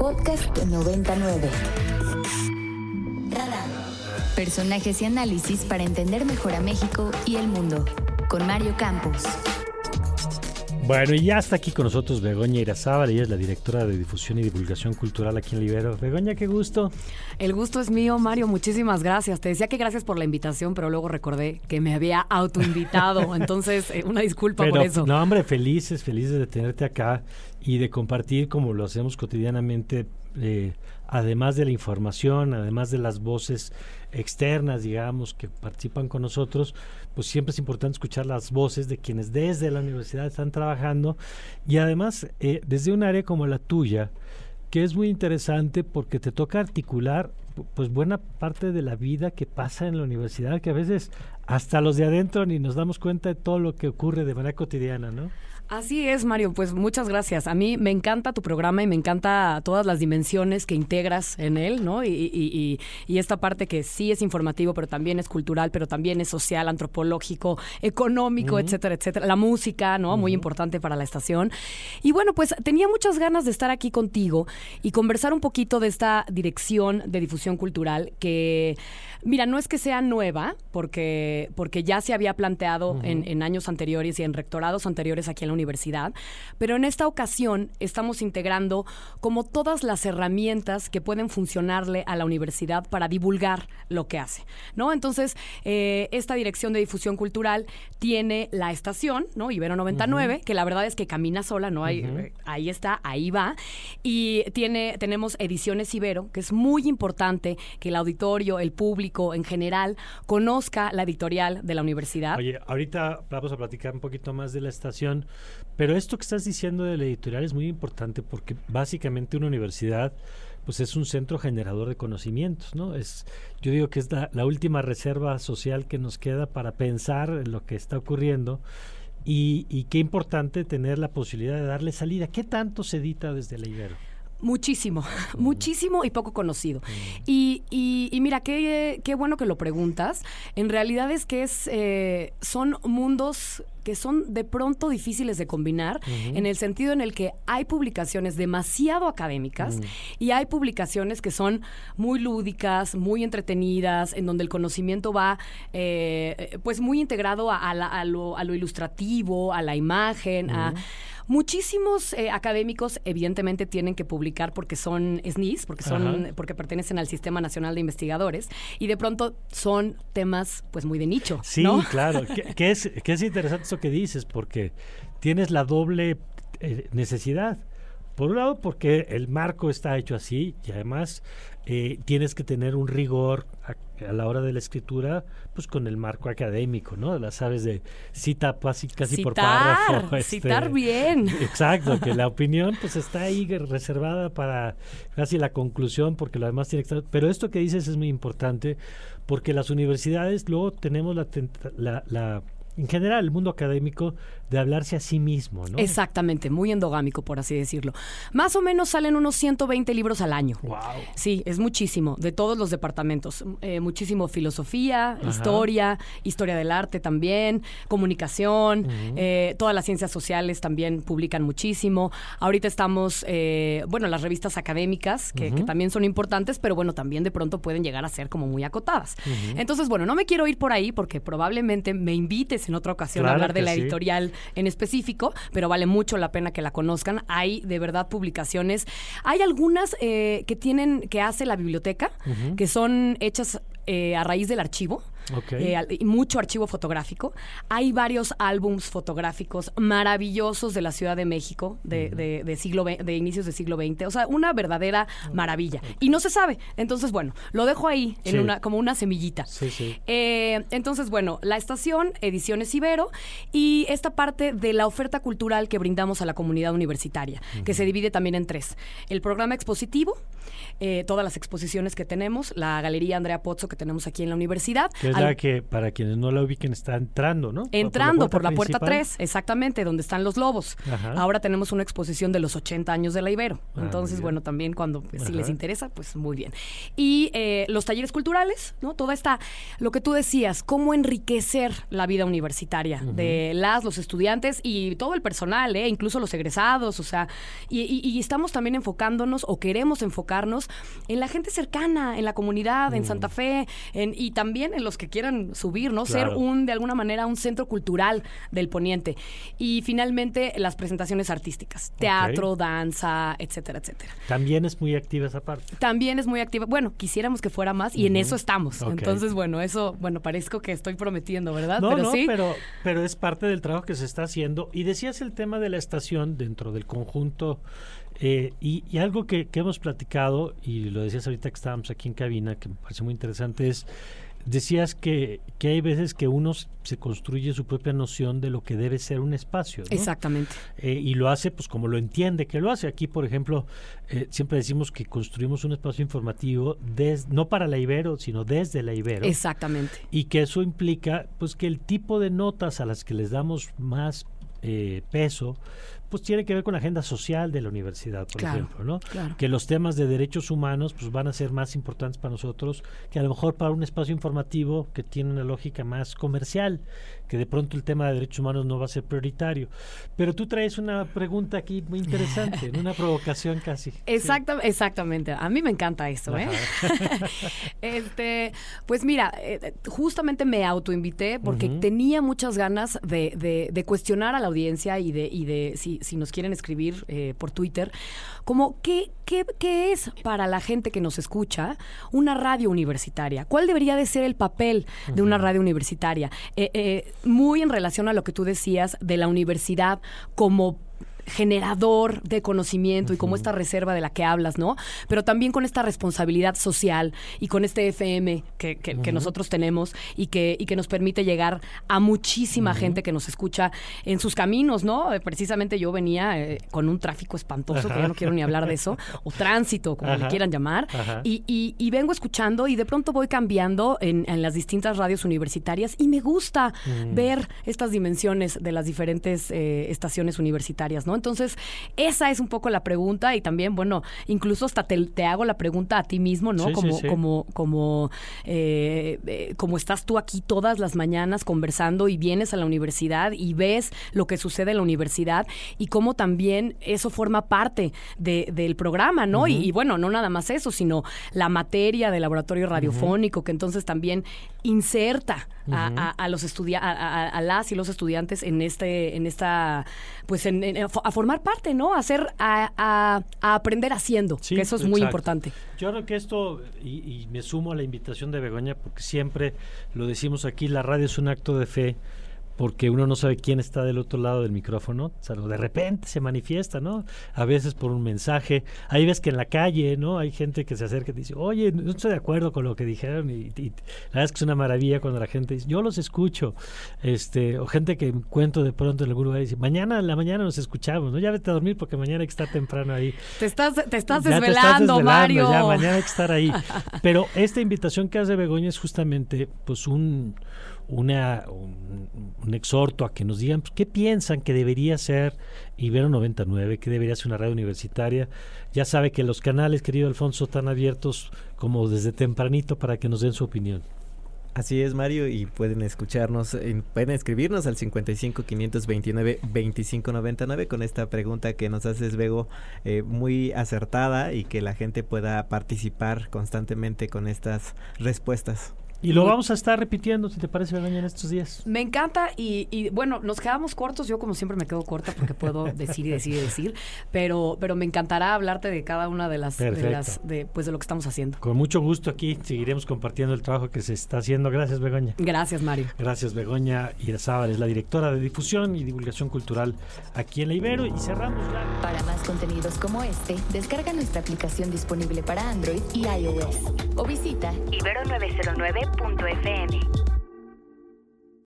Podcast 99. Personajes y análisis para entender mejor a México y el mundo. Con Mario Campos. Bueno, y ya está aquí con nosotros Begoña Irazábal, ella es la directora de difusión y divulgación cultural aquí en Libero. Begoña, qué gusto. El gusto es mío, Mario, muchísimas gracias. Te decía que gracias por la invitación, pero luego recordé que me había autoinvitado, entonces eh, una disculpa por eso. No, hombre, felices, felices de tenerte acá y de compartir como lo hacemos cotidianamente, eh, además de la información, además de las voces externas, digamos, que participan con nosotros, pues siempre es importante escuchar las voces de quienes desde la universidad están trabajando y además eh, desde un área como la tuya, que es muy interesante porque te toca articular pues buena parte de la vida que pasa en la universidad, que a veces hasta los de adentro ni nos damos cuenta de todo lo que ocurre de manera cotidiana, ¿no? Así es, Mario. Pues muchas gracias. A mí me encanta tu programa y me encanta todas las dimensiones que integras en él, ¿no? Y, esta parte que sí es informativo, pero también es cultural, pero también es social, antropológico, económico, etcétera, etcétera. La música, ¿no? Muy importante para la estación. Y bueno, pues tenía muchas ganas de estar aquí contigo y conversar un poquito de esta dirección de difusión cultural que, mira, no es que sea nueva, porque, porque ya se había planteado en, en años anteriores y en rectorados anteriores aquí en la universidad, pero en esta ocasión estamos integrando como todas las herramientas que pueden funcionarle a la universidad para divulgar lo que hace, ¿no? Entonces, eh, esta dirección de difusión cultural tiene la estación, ¿no? Ibero 99, que la verdad es que camina sola, ¿no? Hay, eh, Ahí está, ahí va. Y tiene, tenemos Ediciones Ibero, que es muy importante que el auditorio, el público en general, conozca la editorial de la universidad. Oye, ahorita vamos a platicar un poquito más de la estación, pero esto que estás diciendo de la editorial es muy importante porque básicamente una universidad pues es un centro generador de conocimientos, ¿no? Es, yo digo que es la, última reserva social que nos queda para pensar en lo que está ocurriendo y, y qué importante tener la posibilidad de darle salida. ¿Qué tanto se edita desde la Ibero? Muchísimo, muchísimo y poco conocido. Y, y, mira, qué, qué, bueno que lo preguntas. En realidad es que es, eh, son mundos que son de pronto difíciles de combinar en el sentido en el que hay publicaciones demasiado académicas y hay publicaciones que son muy lúdicas, muy entretenidas, en donde el conocimiento va eh, pues muy integrado a, lo, a, lo, ilustrativo, a la imagen, a Muchísimos eh, académicos, evidentemente, tienen que publicar porque son SNIS, porque son, porque pertenecen al Sistema Nacional de Investigadores, y de pronto son temas, pues, muy de nicho. Sí, claro. que, es, que es interesante eso que dices, porque tienes la doble eh, necesidad. Por un lado, porque el marco está hecho así y además eh, tienes que tener un rigor a, la hora de la escritura, pues con el marco académico, ¿no? Las sabes de cita casi, casi por párrafo. Este, citar bien. Exacto, que la opinión pues está ahí reservada para casi la conclusión, porque lo demás tiene que estar... Pero esto que dices es muy importante, porque las universidades luego tenemos la, la, la en general el mundo académico de hablarse a sí mismo, ¿no? Exactamente, muy endogámico, por así decirlo. Más o menos salen unos 120 libros al año. Wow. Sí, es muchísimo, de todos los departamentos. Eh, muchísimo filosofía, historia, historia del arte también, comunicación, eh, todas las ciencias sociales también publican muchísimo. Ahorita estamos, eh, bueno, las revistas académicas, que, también son importantes, pero bueno, también de pronto pueden llegar a ser como muy acotadas. Entonces, bueno, no me quiero ir por ahí porque probablemente me invites en otra ocasión hablar de la editorial en específico, pero vale mucho la pena que la conozcan. Hay de verdad publicaciones. Hay algunas eh, que tienen, que hace la biblioteca, que son hechas eh, a raíz del archivo. Eh, mucho archivo fotográfico. Hay varios álbums fotográficos maravillosos de la Ciudad de México de, siglo de inicios del siglo XX. O sea, una verdadera maravilla. Y no se sabe. Entonces, bueno, lo dejo ahí en una, como una semillita. Eh, entonces, bueno, la estación, Ediciones Ibero, y esta parte de la oferta cultural que brindamos a la comunidad universitaria, que se divide también en tres. El programa expositivo, todas las exposiciones que tenemos, la Galería Andrea Pozzo que tenemos aquí en la universidad, Que es la que, para quienes no la ubiquen, está entrando, ¿no? Entrando por la puerta, 3, exactamente, donde están los lobos. Ahora tenemos una exposición de los 80 años de la Ibero. Ah, Entonces, bueno, también cuando, si les interesa, pues muy bien. Y eh, los talleres culturales, ¿no? Toda esta, lo que tú decías, cómo enriquecer la vida universitaria de las, los estudiantes y todo el personal, ¿eh? incluso los egresados, o sea, y, estamos también enfocándonos o queremos enfocarnos en la gente cercana, en la comunidad, en Santa mm. Fe, y también en los que quieran subir, ¿no? Ser un, de alguna manera, un centro cultural del poniente. Y finalmente, las presentaciones artísticas, teatro, danza, etcétera, etcétera. También es muy activa esa parte. También es muy activa. Bueno, quisiéramos que fuera más y en eso estamos. Entonces, bueno, eso, bueno, parezco que estoy prometiendo, ¿verdad? No, pero no, pero, pero es parte del trabajo que se está haciendo. Y decías el tema de la estación dentro del conjunto eh, y, algo que, hemos platicado, y lo decías ahorita que estábamos aquí en cabina, que me parece muy interesante, es, decías que, que hay veces que uno se construye su propia noción de lo que debe ser un espacio. Exactamente. Eh, y lo hace pues como lo entiende que lo hace. Aquí, por ejemplo, eh, siempre decimos que construimos un espacio informativo des, no para la Ibero, sino desde la Ibero. Exactamente. Y que eso implica pues que el tipo de notas a las que les damos más peso, pues tiene que ver con la agenda social de la universidad, por ejemplo, ¿no? Que los temas de derechos humanos pues van a ser más importantes para nosotros que a lo mejor para un espacio informativo que tiene una lógica más comercial, que de pronto el tema de derechos humanos no va a ser prioritario. Pero tú traes una pregunta aquí muy interesante, una provocación casi. Exactamente, a mí me encanta eso, ¿eh? este, pues mira, eh, justamente me autoinvité porque tenía muchas ganas de, de, cuestionar a la audiencia y de, y de si, si nos quieren escribir eh, por Twitter, como ¿qué, qué, qué es para la gente que nos escucha una radio universitaria? ¿Cuál debería de ser el papel de una radio universitaria? Eh, eh, muy en relación a lo que tú decías de la universidad como generador de conocimiento y como esta reserva de la que hablas, ¿no? Pero también con esta responsabilidad social y con este FM que, que, nosotros tenemos y que, y que nos permite llegar a muchísima gente que nos escucha en sus caminos, ¿no? Eh, precisamente yo venía eh, con un tráfico espantoso, que ya no quiero ni hablar de eso, o tránsito, como le quieran llamar, y, y, vengo escuchando y de pronto voy cambiando en, en las distintas radios universitarias y me gusta mm. ver estas dimensiones de las diferentes eh, estaciones universitarias, ¿no? Entonces, esa es un poco la pregunta y también, bueno, incluso hasta te, hago la pregunta a ti mismo, ¿no? como, como, como, eh, eh, como estás tú aquí todas las mañanas conversando y vienes a la universidad y ves lo que sucede en la universidad y cómo también eso forma parte del programa, ¿no? y, bueno, no nada más eso, sino la materia del laboratorio radiofónico, que entonces también inserta a, los estudiantes, a, las y los estudiantes en este, en esta, pues a formar parte, ¿no? A hacer, a, aprender haciendo, que eso es muy importante. Yo creo que esto, y, y me sumo a la invitación de Begoña, porque siempre lo decimos aquí, la radio es un acto de fe porque uno no sabe quién está del otro lado del micrófono, o sea, de repente se manifiesta, ¿no? A veces por un mensaje, hay veces que en la calle, ¿no? Hay gente que se acerca y dice, oye, no estoy de acuerdo con lo que dijeron, y, la verdad es que es una maravilla cuando la gente dice, yo los escucho, este, o gente que encuentro de pronto en algún lugar y dice, mañana en la mañana nos escuchamos, ¿no? Ya vete a dormir porque mañana hay que estar temprano ahí. Te estás, te estás, desvelando, Mario. Ya, mañana hay que estar ahí. Pero esta invitación que hace Begoña es justamente, pues, un una, un, exhorto a que nos digan pues, qué piensan que debería ser Ibero 99, qué debería ser una radio universitaria. Ya sabe que los canales, querido Alfonso, están abiertos como desde tempranito para que nos den su opinión. Así es, Mario, y pueden escucharnos, pueden escribirnos al 55 529 2599 con esta pregunta que nos haces, Bego, eh, muy acertada y que la gente pueda participar constantemente con estas respuestas. Y lo vamos a estar repitiendo, si te parece, Begoña, en estos días. Me encanta y, bueno, nos quedamos cortos. Yo como siempre me quedo corta porque puedo decir y decir y decir, pero, pero me encantará hablarte de cada una de las, de las de, pues de lo que estamos haciendo. Con mucho gusto aquí seguiremos compartiendo el trabajo que se está haciendo. Gracias, Begoña. Gracias, Mario. Gracias, Begoña Irazábal, es la directora de difusión y divulgación cultural aquí en la Ibero y cerramos ya. Para más contenidos como este, descarga nuestra aplicación disponible para Android y iOS o visita ibero909 FM.